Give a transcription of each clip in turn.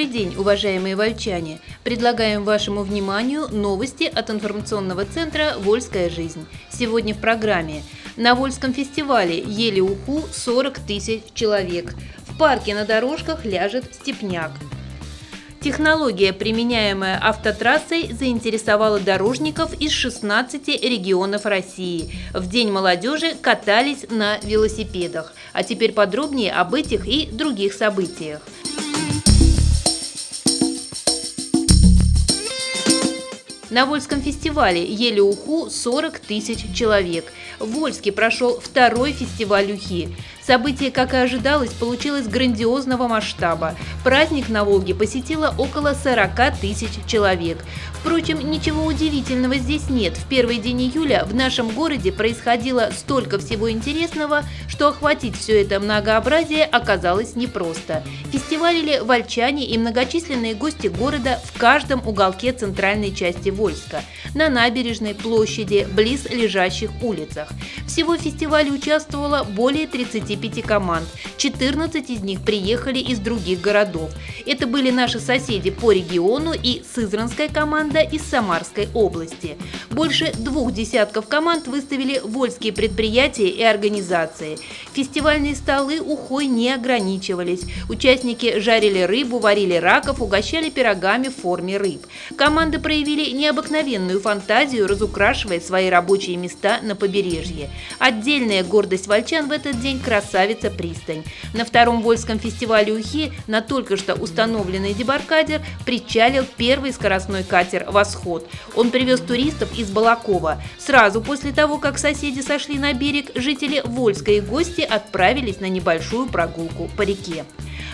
Добрый день, уважаемые вольчане! Предлагаем вашему вниманию новости от информационного центра «Вольская жизнь». Сегодня в программе. На Вольском фестивале ели уху 40 тысяч человек. В парке на дорожках ляжет степняк. Технология, применяемая автотрассой, заинтересовала дорожников из 16 регионов России. В День молодежи катались на велосипедах. А теперь подробнее об этих и других событиях. На Вольском фестивале ели уху 40 тысяч человек. В Вольске прошел второй фестиваль ухи. Событие, как и ожидалось, получилось грандиозного масштаба. Праздник на Волге посетило около 40 тысяч человек. Впрочем, ничего удивительного здесь нет. В первый день июля в нашем городе происходило столько всего интересного, что охватить все это многообразие оказалось непросто. Фестивалили вольчане и многочисленные гости города в каждом уголке центральной части Вольска, на набережной, площади, близ лежащих улицах. Всего в фестивале участвовало более 35 команд, 14 из них приехали из других городов. Это были наши соседи по региону и Сызранская команда из Самарской области. Больше двух десятков команд выставили вольские предприятия и организации. Фестивальные столы ухой не ограничивались. Участники жарили рыбу, варили раков, угощали пирогами в форме рыб. Команды проявили необыкновенную фантазию, разукрашивая свои рабочие места на побережье. Отдельная гордость вольчан в этот день – красавица пристань. На втором Вольском фестивале Ухи на только что установленный дебаркадер причалил первый скоростной катер «Восход». Он привез туристов из Балакова. Сразу после того, как соседи сошли на берег, жители Вольска и гости отправились на небольшую прогулку по реке.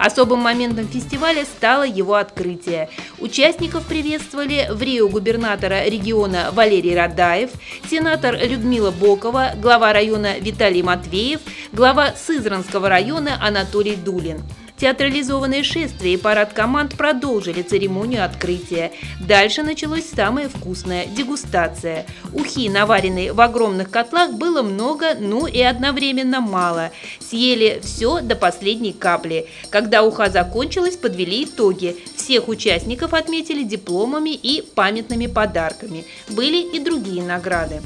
Особым моментом фестиваля стало его открытие. Участников приветствовали в Рио губернатора региона Валерий Радаев, сенатор Людмила Бокова, глава района Виталий Матвеев, глава Сызранского района Анатолий Дулин. Театрализованные шествия и парад команд продолжили церемонию открытия. Дальше началось самое вкусное – дегустация. Ухи, наваренные в огромных котлах, было много, ну и одновременно мало. Съели все до последней капли. Когда уха закончилась, подвели итоги. Всех участников отметили дипломами и памятными подарками. Были и другие награды.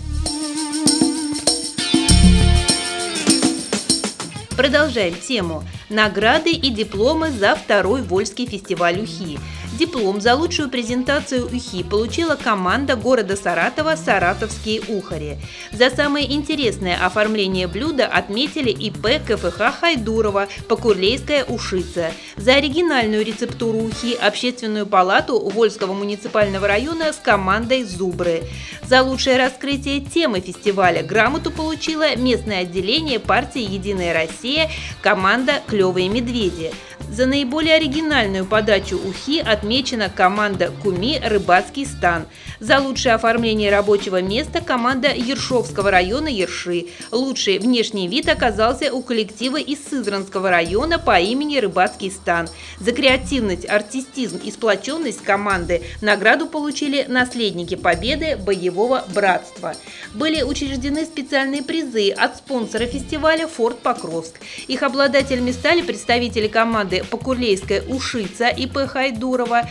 Продолжаем тему. Награды и дипломы за второй Вольский фестиваль УХИ. Диплом за лучшую презентацию УХИ получила команда города Саратова «Саратовские ухари». За самое интересное оформление блюда отметили ИП КФХ Хайдурова «Покурлейская ушица». За оригинальную рецептуру УХИ Общественную палату Вольского муниципального района с командой «Зубры». За лучшее раскрытие темы фестиваля грамоту получила местное отделение партии «Единая Россия» команда «Клевые медведи». За наиболее оригинальную подачу ухи отмечена команда Куми «Рыбацкий стан». За лучшее оформление рабочего места команда Ершовского района Ерши. Лучший внешний вид оказался у коллектива из Сызранского района по имени Рыбацкий стан. За креативность, артистизм и сплоченность команды награду получили наследники победы боевого братства. Были учреждены специальные призы от спонсора фестиваля «Форт Покровск». Их обладателями стали представители команды Покурлейская Ушица ИП Хайдурова,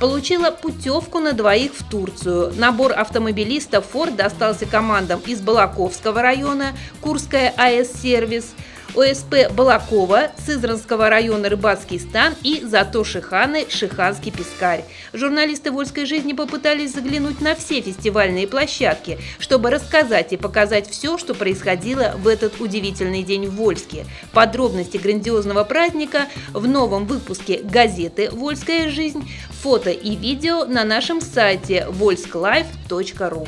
получила путевку на двоих в Турцию. Набор автомобилистов Ford достался командам из Балаковского района, Курская АЭС-сервис – ОСП Балакова, Сызранского района Рыбацкий стан и Зато Шиханы Шиханский пескарь. Журналисты «Вольской жизни» попытались заглянуть на все фестивальные площадки, чтобы рассказать и показать все, что происходило в этот удивительный день в Вольске. Подробности грандиозного праздника в новом выпуске газеты «Вольская жизнь», фото и видео на нашем сайте volsklife.ru.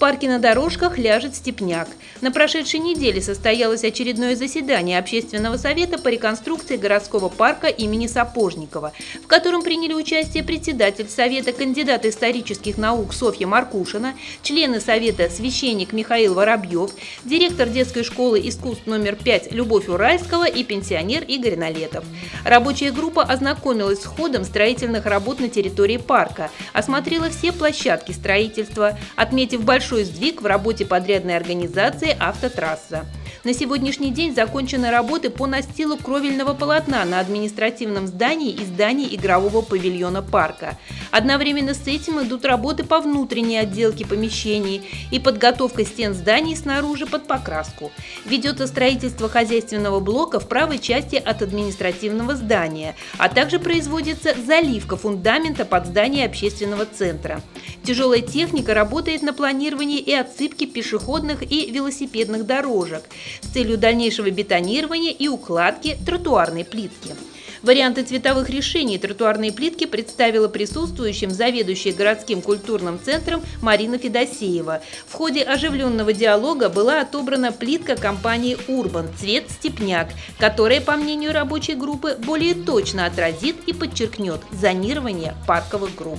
парке на дорожках ляжет степняк. На прошедшей неделе состоялось очередное заседание Общественного совета по реконструкции городского парка имени Сапожникова, в котором приняли участие председатель Совета, кандидат исторических наук Софья Маркушина, члены Совета священник Михаил Воробьев, директор детской школы искусств номер 5 Любовь Уральского и пенсионер Игорь Налетов. Рабочая группа ознакомилась с ходом строительных работ на территории парка, осмотрела все площадки строительства, отметив большой сдвиг в работе подрядной организации «Автотрасса». На сегодняшний день закончены работы по настилу кровельного полотна на административном здании и здании игрового павильона парка. Одновременно с этим идут работы по внутренней отделке помещений и подготовка стен зданий снаружи под покраску. Ведется строительство хозяйственного блока в правой части от административного здания, а также производится заливка фундамента под здание общественного центра. Тяжелая техника работает на планировании и отсыпке пешеходных и велосипедных дорожек с целью дальнейшего бетонирования и укладки тротуарной плитки. Варианты цветовых решений тротуарной плитки представила присутствующим заведующая городским культурным центром Марина Федосеева. В ходе оживленного диалога была отобрана плитка компании «Урбан» цвет «Степняк», которая, по мнению рабочей группы, более точно отразит и подчеркнет зонирование парковых групп.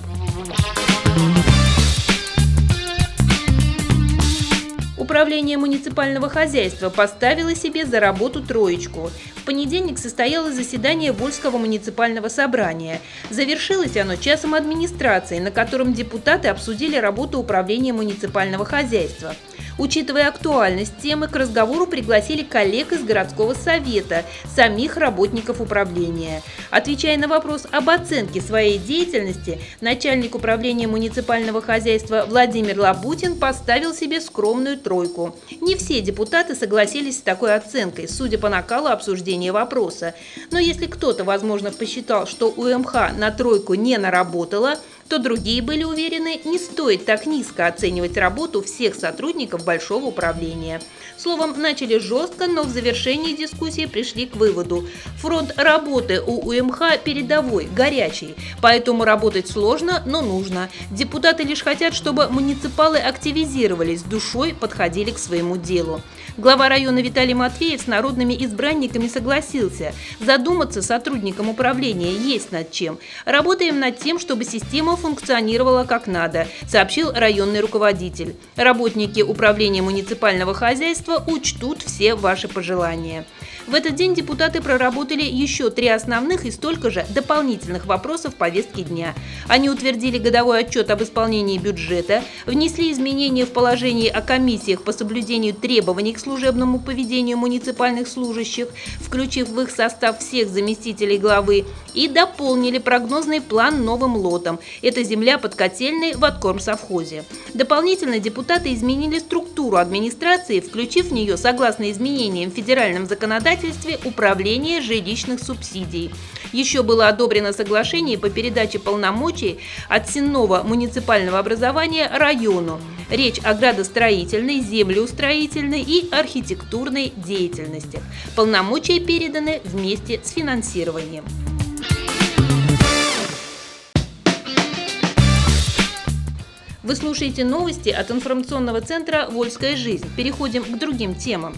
Управление муниципального хозяйства поставило себе за работу троечку. В понедельник состоялось заседание Вольского муниципального собрания. Завершилось оно часом администрации, на котором депутаты обсудили работу управления муниципального хозяйства. Учитывая актуальность темы, к разговору пригласили коллег из городского совета, самих работников управления. Отвечая на вопрос об оценке своей деятельности, начальник управления муниципального хозяйства Владимир Лабутин поставил себе скромную тройку. Не все депутаты согласились с такой оценкой, судя по накалу обсуждения вопроса. Но если кто-то, возможно, посчитал, что УМХ на тройку не наработала, то другие были уверены, не стоит так низко оценивать работу всех сотрудников большого управления. Словом, начали жестко, но в завершении дискуссии пришли к выводу. Фронт работы у УМХ передовой, горячий, поэтому работать сложно, но нужно. Депутаты лишь хотят, чтобы муниципалы активизировались, душой подходили к своему делу. Глава района Виталий Матвеев с народными избранниками согласился. Задуматься сотрудникам управления есть над чем. Работаем над тем, чтобы система функционировала как надо, сообщил районный руководитель. Работники управления муниципального хозяйства учтут все ваши пожелания. В этот день депутаты проработали еще три основных и столько же дополнительных вопросов повестки дня. Они утвердили годовой отчет об исполнении бюджета, внесли изменения в положении о комиссиях по соблюдению требований к служебному поведению муниципальных служащих, включив в их состав всех заместителей главы, и дополнили прогнозный план новым лотом. Это земля под котельной в Откормсовхозе. Дополнительно депутаты изменили структуру администрации, включив в нее, согласно изменениям в федеральном законодательстве управления жилищных субсидий. Еще было одобрено соглашение по передаче полномочий от сенного муниципального образования району. Речь о градостроительной, землеустроительной и архитектурной деятельностях. Полномочия переданы вместе с финансированием. Вы слушаете новости от информационного центра «Вольская жизнь». Переходим к другим темам.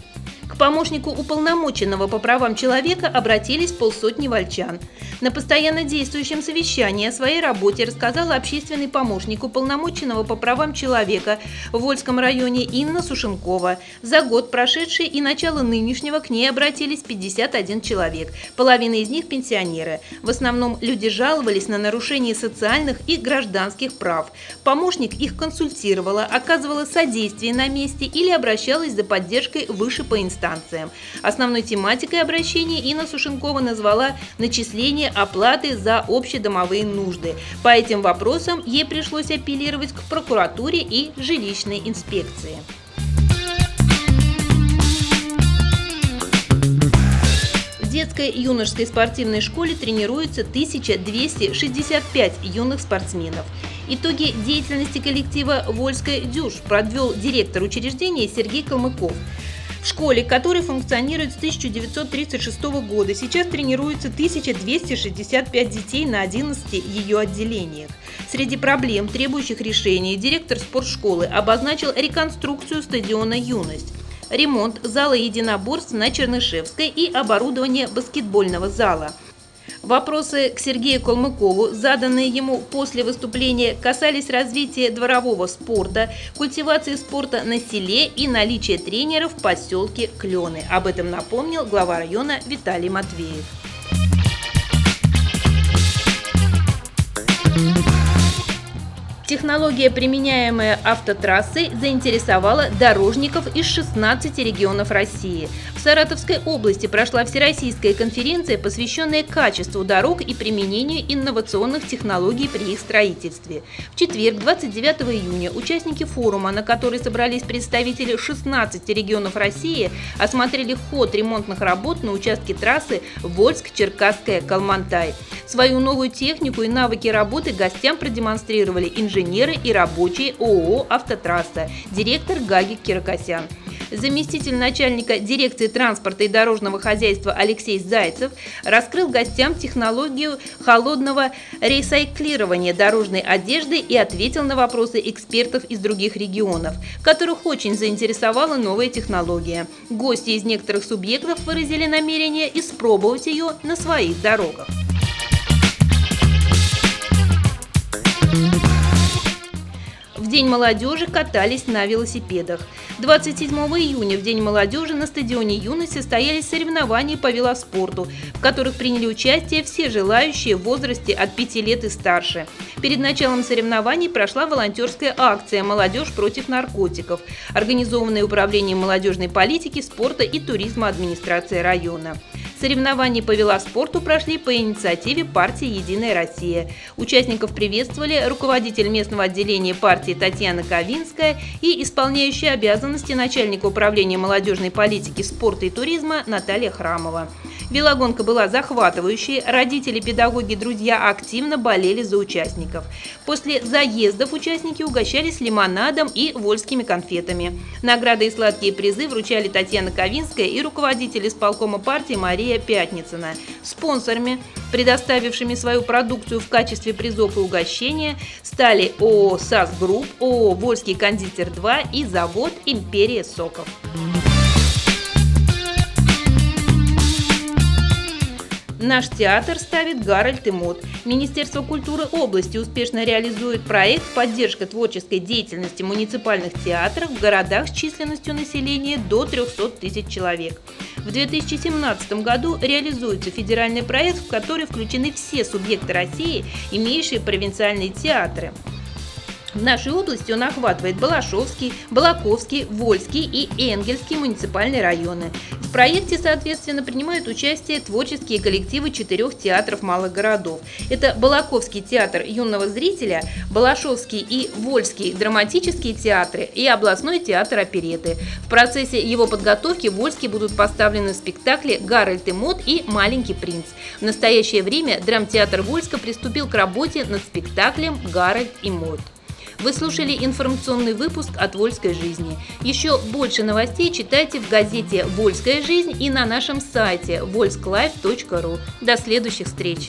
К помощнику уполномоченного по правам человека обратились полсотни вольчан. На постоянно действующем совещании о своей работе рассказала общественный помощник уполномоченного по правам человека в Вольском районе Инна Сушенкова. За год прошедший и начало нынешнего к ней обратились 51 человек. Половина из них пенсионеры. В основном люди жаловались на нарушение социальных и гражданских прав. Помощник их консультировала, оказывала содействие на месте или обращалась за поддержкой выше по инстанции инстанциям. Основной тематикой обращения Инна Сушенкова назвала начисление оплаты за общедомовые нужды. По этим вопросам ей пришлось апеллировать к прокуратуре и жилищной инспекции. В детской юношеской спортивной школе тренируются 1265 юных спортсменов. Итоги деятельности коллектива «Вольская дюш» подвел директор учреждения Сергей Калмыков. В школе, которая функционирует с 1936 года, сейчас тренируется 1265 детей на 11 ее отделениях. Среди проблем, требующих решения, директор спортшколы обозначил реконструкцию стадиона «Юность» ремонт зала единоборств на Чернышевской и оборудование баскетбольного зала – Вопросы к Сергею Калмыкову, заданные ему после выступления, касались развития дворового спорта, культивации спорта на селе и наличия тренеров в поселке Клены. Об этом напомнил глава района Виталий Матвеев. Технология, применяемая автотрассой, заинтересовала дорожников из 16 регионов России. В Саратовской области прошла Всероссийская конференция, посвященная качеству дорог и применению инновационных технологий при их строительстве. В четверг, 29 июня, участники форума, на который собрались представители 16 регионов России, осмотрели ход ремонтных работ на участке трассы Вольск-Черкасская-Калмантай. Свою новую технику и навыки работы гостям продемонстрировали инженеры и рабочие ООО «Автотрасса», директор Гагик Кирокосян. Заместитель начальника дирекции транспорта и дорожного хозяйства Алексей Зайцев раскрыл гостям технологию холодного ресайклирования дорожной одежды и ответил на вопросы экспертов из других регионов, которых очень заинтересовала новая технология. Гости из некоторых субъектов выразили намерение испробовать ее на своих дорогах. День молодежи катались на велосипедах. 27 июня, в День молодежи, на стадионе юности состоялись соревнования по велоспорту, в которых приняли участие все желающие в возрасте от 5 лет и старше. Перед началом соревнований прошла волонтерская акция «Молодежь против наркотиков», организованная Управлением молодежной политики, спорта и туризма администрации района. Соревнования по велоспорту прошли по инициативе партии «Единая Россия». Участников приветствовали руководитель местного отделения партии Татьяна Ковинская и исполняющая обязанности начальника управления молодежной политики, спорта и туризма Наталья Храмова. Велогонка была захватывающей, родители, педагоги, друзья активно болели за участников. После заездов участники угощались лимонадом и вольскими конфетами. Награды и сладкие призы вручали Татьяна Ковинская и руководитель исполкома партии Мария Пятницына. Спонсорами, предоставившими свою продукцию в качестве призов и угощения, стали ООО «САС Групп», ООО «Вольский кондитер-2» и завод «Империя соков». Наш театр ставит Гарольд и Мод. Министерство культуры области успешно реализует проект «Поддержка творческой деятельности муниципальных театров в городах с численностью населения до 300 тысяч человек». В 2017 году реализуется федеральный проект, в который включены все субъекты России, имеющие провинциальные театры. В нашей области он охватывает Балашовский, Балаковский, Вольский и Энгельский муниципальные районы. В проекте, соответственно, принимают участие творческие коллективы четырех театров малых городов. Это Балаковский театр юного зрителя, Балашовский и Вольский драматические театры и областной театр опереты. В процессе его подготовки в Вольске будут поставлены спектакли «Гарольд и Мод» и «Маленький принц». В настоящее время драмтеатр Вольска приступил к работе над спектаклем «Гарольд и Мод». Вы слушали информационный выпуск от «Вольской жизни». Еще больше новостей читайте в газете «Вольская жизнь» и на нашем сайте volsklife.ru. До следующих встреч!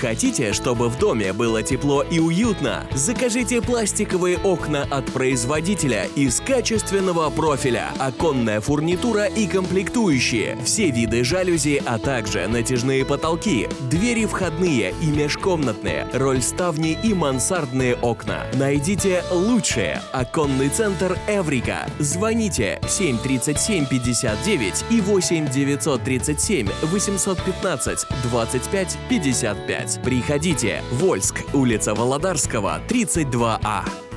Хотите, чтобы в доме было тепло и уютно? Закажите пластиковые окна от производителя из качественного профиля, оконная фурнитура и комплектующие, все виды жалюзи, а также натяжные потолки, двери входные и межкомнатные, рольставни и мансардные окна. Найдите лучшее. Оконный центр Эврика. Звоните 737 59 и 8 937 815 25 55. Приходите. Вольск, улица Володарского, 32А.